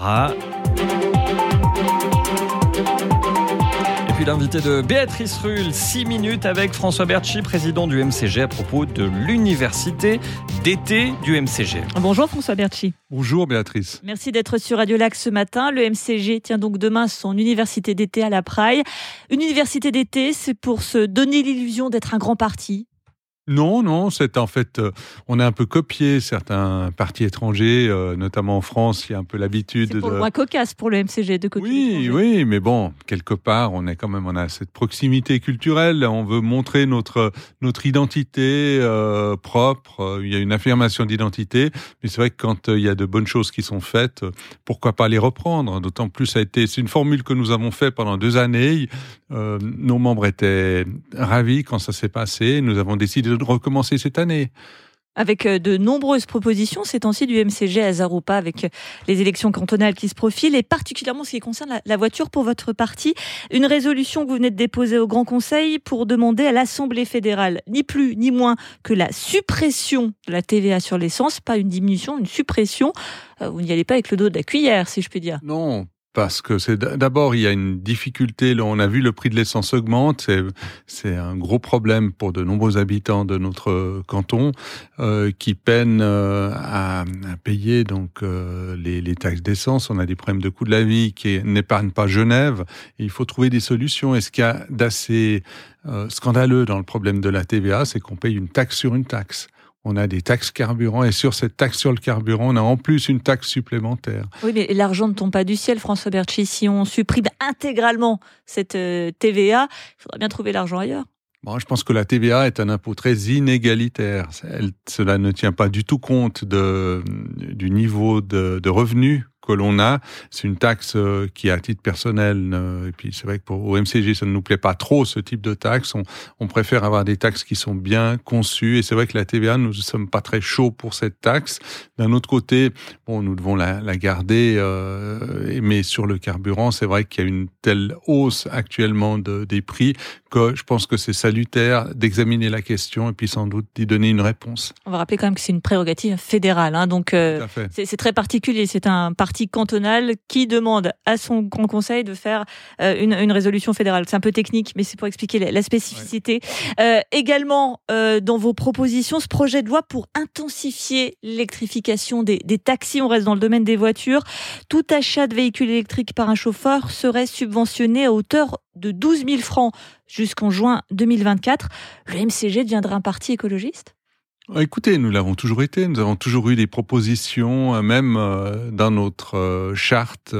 Ah. Et puis l'invité de Béatrice Rull, 6 minutes avec François Berchi, président du MCG, à propos de l'université d'été du MCG. Bonjour François Berchi. Bonjour Béatrice. Merci d'être sur Radio Lac ce matin. Le MCG tient donc demain son université d'été à la Praille. Une université d'été, c'est pour se donner l'illusion d'être un grand parti, non, non, c'est en fait, euh, on a un peu copié certains partis étrangers, euh, notamment en France, il y a un peu l'habitude. C'est pour le moins cocasse pour le MCG de côté. Oui, oui, mais bon, quelque part, on est quand même, on a cette proximité culturelle. On veut montrer notre notre identité euh, propre. Il y a une affirmation d'identité, mais c'est vrai que quand il y a de bonnes choses qui sont faites, pourquoi pas les reprendre D'autant plus, ça a été, c'est une formule que nous avons fait pendant deux années. nos membres étaient ravis quand ça s'est passé. Nous avons décidé de recommencer cette année avec euh, de nombreuses propositions ces temps-ci du MCG à Zaroupa avec euh, les élections cantonales qui se profilent et particulièrement ce qui concerne la voiture pour votre parti. Une résolution que vous venez de déposer au Grand Conseil pour demander à l'Assemblée fédérale ni plus ni moins que la suppression de la TVA sur l'essence, pas une diminution, une suppression. Euh, vous n'y allez pas avec le dos de la cuillère, si je puis dire. Non, parce que c'est d'abord il y a une difficulté. On a vu le prix de l'essence augmente. C'est un gros problème pour de nombreux habitants de notre canton euh, qui peinent euh, à, payer donc euh, les, les, taxes d'essence. On a des problèmes de coût de la vie qui n'épargnent pas Genève. Il faut trouver des solutions. Et ce qu'il y a d'assez euh, scandaleux dans le problème de la TVA, c'est qu'on paye une taxe sur une taxe on a des taxes carburant et sur cette taxe sur le carburant, on a en plus une taxe supplémentaire. Oui, mais l'argent ne tombe pas du ciel, François Berchi. Si on supprime intégralement cette euh, TVA, il faudra bien trouver l'argent ailleurs. Bon, je pense que la TVA est un impôt très inégalitaire. cela ne tient pas du tout compte de, du niveau de, de revenus que l'on a. C'est une taxe euh, qui, à titre personnel, et puis c'est vrai que pour au MCG, ça ne nous plaît pas trop ce type de taxe. On, on préfère avoir des taxes qui sont bien conçues. Et c'est vrai que la TVA, nous ne sommes pas très chauds pour cette taxe. D'un autre côté, bon, nous devons la, la garder, euh, mais sur le carburant, c'est vrai qu'il y a une telle hausse actuellement de, des prix que je pense que c'est salutaire d'examiner la question et puis sans doute d'y donner une réponse. On va rappeler quand même que c'est une prérogative fédérale, hein, donc euh, c'est très particulier. C'est un parti cantonal qui demande à son Grand Conseil de faire euh, une, résolution fédérale. C'est un peu technique, mais c'est pour expliquer la, spécificité. Euh, également, euh, dans vos propositions, ce projet de loi pour intensifier l'électrification des, des taxis, on reste dans le domaine des voitures, tout achat de véhicules électriques par un chauffeur serait subventionné à hauteur de 12 000 francs jusqu'en juin 2024. Le MCG deviendra un parti écologiste? Écoutez, nous l'avons toujours été. Nous avons toujours eu des propositions, euh, même euh, dans notre euh, charte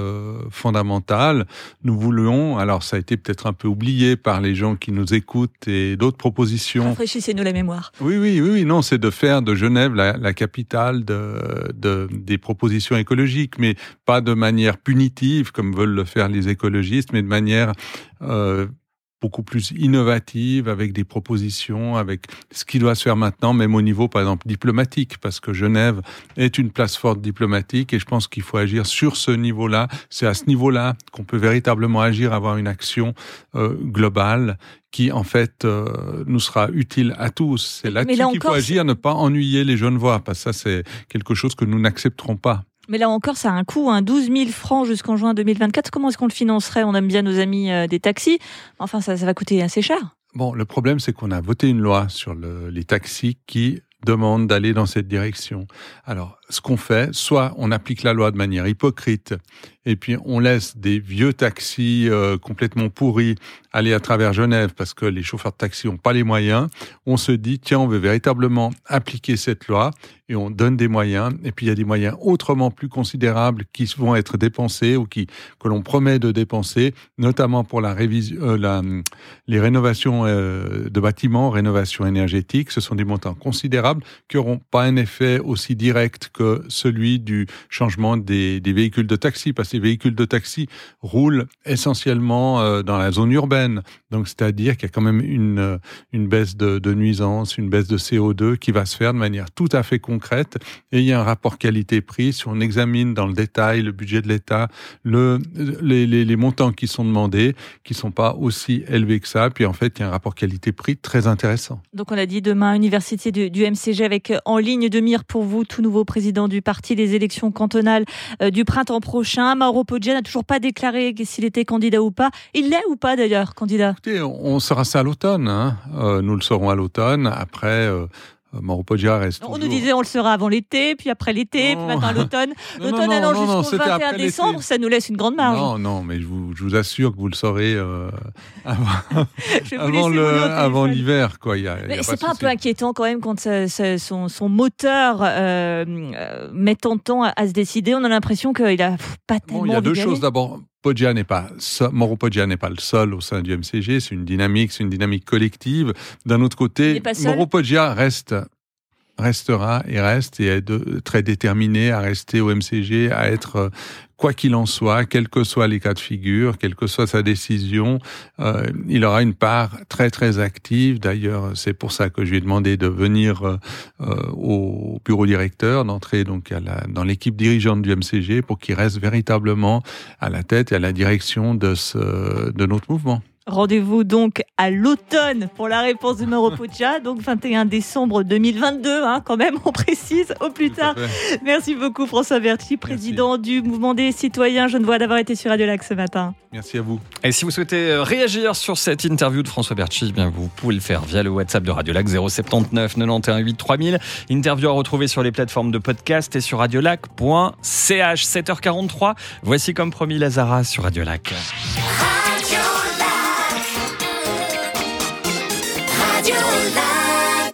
fondamentale. Nous voulions, alors ça a été peut-être un peu oublié par les gens qui nous écoutent et d'autres propositions. Rafraîchissez-nous la mémoire. Oui, oui, oui, oui. Non, c'est de faire de Genève la, la capitale de, de, des propositions écologiques, mais pas de manière punitive comme veulent le faire les écologistes, mais de manière euh, beaucoup plus innovative, avec des propositions, avec ce qui doit se faire maintenant, même au niveau, par exemple, diplomatique, parce que Genève est une place forte diplomatique et je pense qu'il faut agir sur ce niveau-là. C'est à ce niveau-là qu'on peut véritablement agir, avoir une action euh, globale qui, en fait, euh, nous sera utile à tous. C'est là-dessus qu'il faut agir, ne pas ennuyer les jeunes voix, parce que ça, c'est quelque chose que nous n'accepterons pas. Mais là encore, ça a un coût, hein, 12 000 francs jusqu'en juin 2024. Comment est-ce qu'on le financerait? On aime bien nos amis euh, des taxis. Enfin, ça, va coûter assez cher. Bon, le problème, c'est qu'on a voté une loi sur le, les taxis qui demande d'aller dans cette direction. Alors, ce qu'on fait, soit on applique la loi de manière hypocrite, et puis on laisse des vieux taxis euh, complètement pourris aller à travers Genève parce que les chauffeurs de taxi n'ont pas les moyens. On se dit, tiens, on veut véritablement appliquer cette loi et on donne des moyens. Et puis il y a des moyens autrement plus considérables qui vont être dépensés ou qui que l'on promet de dépenser, notamment pour la révision, euh, les rénovations euh, de bâtiments, rénovations énergétiques. Ce sont des montants considérables qui n'auront pas un effet aussi direct que celui du changement des, des véhicules de taxi, parce que les véhicules de taxi roulent essentiellement euh, dans la zone urbaine. Donc, c'est-à-dire qu'il y a quand même une, euh, une baisse de, de nuisance, une baisse de CO2 qui va se faire de manière tout à fait concrète. Et il y a un rapport qualité-prix. Si on examine dans le détail le budget de l'État, le, les, montants qui sont demandés, qui sont pas aussi élevés que ça. Puis en fait, il y a un rapport qualité-prix très intéressant. Donc, on a dit demain, université du, du MCG avec euh, en ligne de mire pour vous, tout nouveau président du parti des élections cantonales du printemps prochain. Mauro Poggia n'a toujours pas déclaré s'il était candidat ou pas. Il l'est ou pas d'ailleurs, candidat? Écoutez, on sera ça à l'automne. Hein. nous le saurons à l'automne. Après, euh, reste On nous disait on le sera avant l'été, puis après l'été, puis maintenant l'automne. L'automne allant jusqu'au 21 décembre, ça nous laisse une grande marge. Non, non, mais je vous, je vous assure que vous le saurez euh, avant, l'hiver. quoi. c'est pas, un peu inquiétant quand même quand son, son, moteur euh, euh, met tant de temps à, se décider On a l'impression qu'il a pas tellement. Bon, il y a deux choses. D'abord, Poggia n'est pas, n'est pas le seul au sein du MCG, c'est une dynamique, c'est une dynamique collective. D'un autre côté, Mauro Poggia reste restera et reste et est très déterminé à rester au MCG, à être quoi qu'il en soit, quels que soient les cas de figure, quelle que soit sa décision, euh, il aura une part très très active. D'ailleurs, c'est pour ça que je lui ai demandé de venir euh, au bureau directeur, d'entrer donc dans l'équipe dirigeante du MCG pour qu'il reste véritablement à la tête et à la direction de, ce, de notre mouvement. Rendez-vous donc à l'automne pour la réponse de Puccia, donc 21 décembre 2022, hein, quand même, on précise, au plus tard. Merci beaucoup François Berti, président du Mouvement des citoyens Genevois, d'avoir été sur Radio Lac ce matin. Merci à vous. Et si vous souhaitez euh, réagir sur cette interview de François Berti, eh bien vous pouvez le faire via le WhatsApp de Radio Lac 079 91 8 3000. Interview à retrouver sur les plateformes de podcast et sur radiolac.ch 7h43. Voici comme promis Lazara sur Radio Lac.